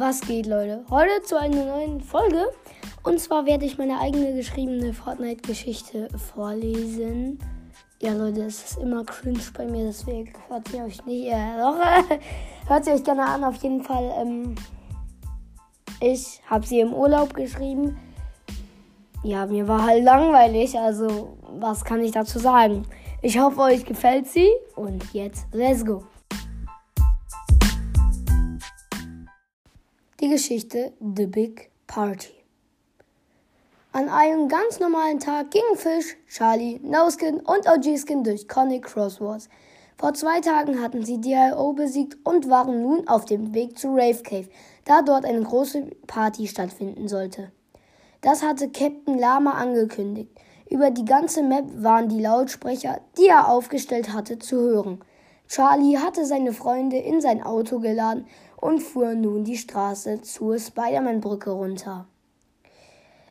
Was geht, Leute? Heute zu einer neuen Folge. Und zwar werde ich meine eigene geschriebene Fortnite-Geschichte vorlesen. Ja, Leute, es ist immer cringe bei mir, deswegen hört sie euch nicht. Äh, doch, hört sie euch gerne an. Auf jeden Fall, ähm, ich habe sie im Urlaub geschrieben. Ja, mir war halt langweilig, also was kann ich dazu sagen? Ich hoffe, euch gefällt sie und jetzt let's go. Die Geschichte The Big Party. An einem ganz normalen Tag gingen Fish, Charlie, No-Skin und OG-Skin durch Conic Crosswords. Vor zwei Tagen hatten sie DIO besiegt und waren nun auf dem Weg zu Rave Cave, da dort eine große Party stattfinden sollte. Das hatte Captain Lama angekündigt. Über die ganze Map waren die Lautsprecher, die er aufgestellt hatte, zu hören. Charlie hatte seine Freunde in sein Auto geladen und fuhr nun die Straße zur Spider-Man-Brücke runter.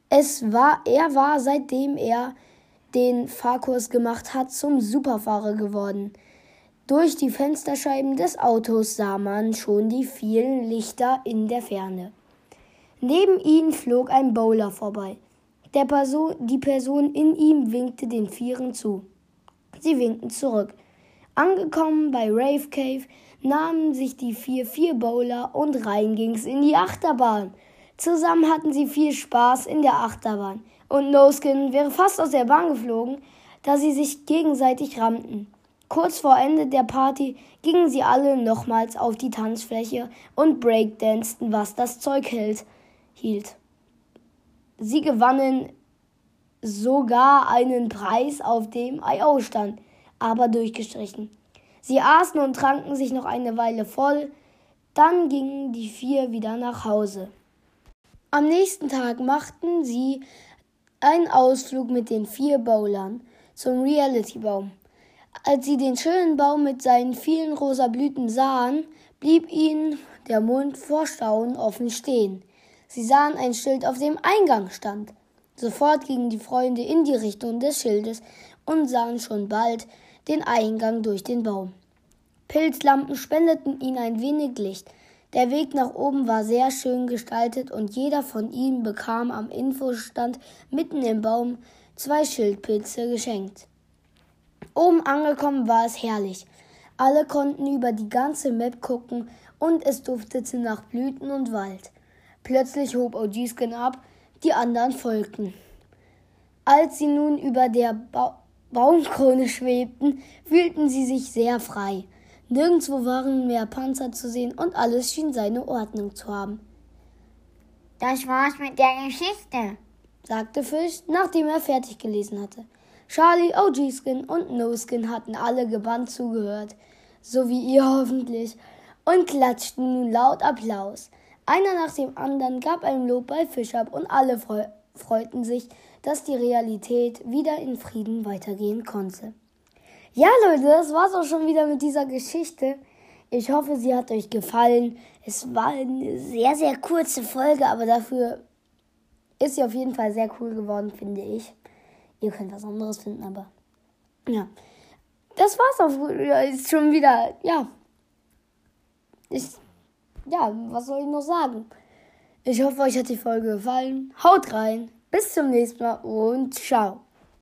Es war, er war, seitdem er den Fahrkurs gemacht hat, zum Superfahrer geworden. Durch die Fensterscheiben des Autos sah man schon die vielen Lichter in der Ferne. Neben ihm flog ein Bowler vorbei. Der Person, die Person in ihm winkte den Vieren zu. Sie winkten zurück. Angekommen bei Rave Cave nahmen sich die vier vier Bowler und rein ging's in die Achterbahn. Zusammen hatten sie viel Spaß in der Achterbahn und No-Skin wäre fast aus der Bahn geflogen, da sie sich gegenseitig rammten. Kurz vor Ende der Party gingen sie alle nochmals auf die Tanzfläche und breakdancten, was das Zeug hält, hielt. Sie gewannen sogar einen Preis, auf dem IO stand, aber durchgestrichen. Sie aßen und tranken sich noch eine Weile voll, dann gingen die vier wieder nach Hause. Am nächsten Tag machten sie einen Ausflug mit den vier Bowlern zum Reality-Baum. Als sie den schönen Baum mit seinen vielen rosa Blüten sahen, blieb ihnen der Mund vor Staunen offen stehen. Sie sahen ein Schild, auf dem Eingang stand. Sofort gingen die Freunde in die Richtung des Schildes und sahen schon bald den Eingang durch den Baum. Pilzlampen spendeten ihnen ein wenig Licht. Der Weg nach oben war sehr schön gestaltet und jeder von ihnen bekam am Infostand mitten im Baum zwei Schildpilze geschenkt. Oben angekommen war es herrlich. Alle konnten über die ganze Map gucken und es duftete nach Blüten und Wald. Plötzlich hob OG-Skin ab, die anderen folgten. Als sie nun über der ba Baumkrone schwebten, fühlten sie sich sehr frei. Nirgendwo waren mehr Panzer zu sehen und alles schien seine Ordnung zu haben. Das war's mit der Geschichte, sagte Fisch, nachdem er fertig gelesen hatte. Charlie, OG-Skin und No-Skin hatten alle gebannt zugehört, so wie ihr hoffentlich, und klatschten nun laut Applaus. Einer nach dem anderen gab ein Lob bei Fisch ab und alle freu freuten sich, dass die Realität wieder in Frieden weitergehen konnte. Ja, Leute, das war's auch schon wieder mit dieser Geschichte. Ich hoffe, sie hat euch gefallen. Es war eine sehr, sehr kurze Folge, aber dafür ist sie auf jeden Fall sehr cool geworden, finde ich. Ihr könnt was anderes finden, aber ja. Das war's auch schon wieder, ja. Ich ja, was soll ich noch sagen? Ich hoffe, euch hat die Folge gefallen. Haut rein. Bis zum nächsten Mal und ciao.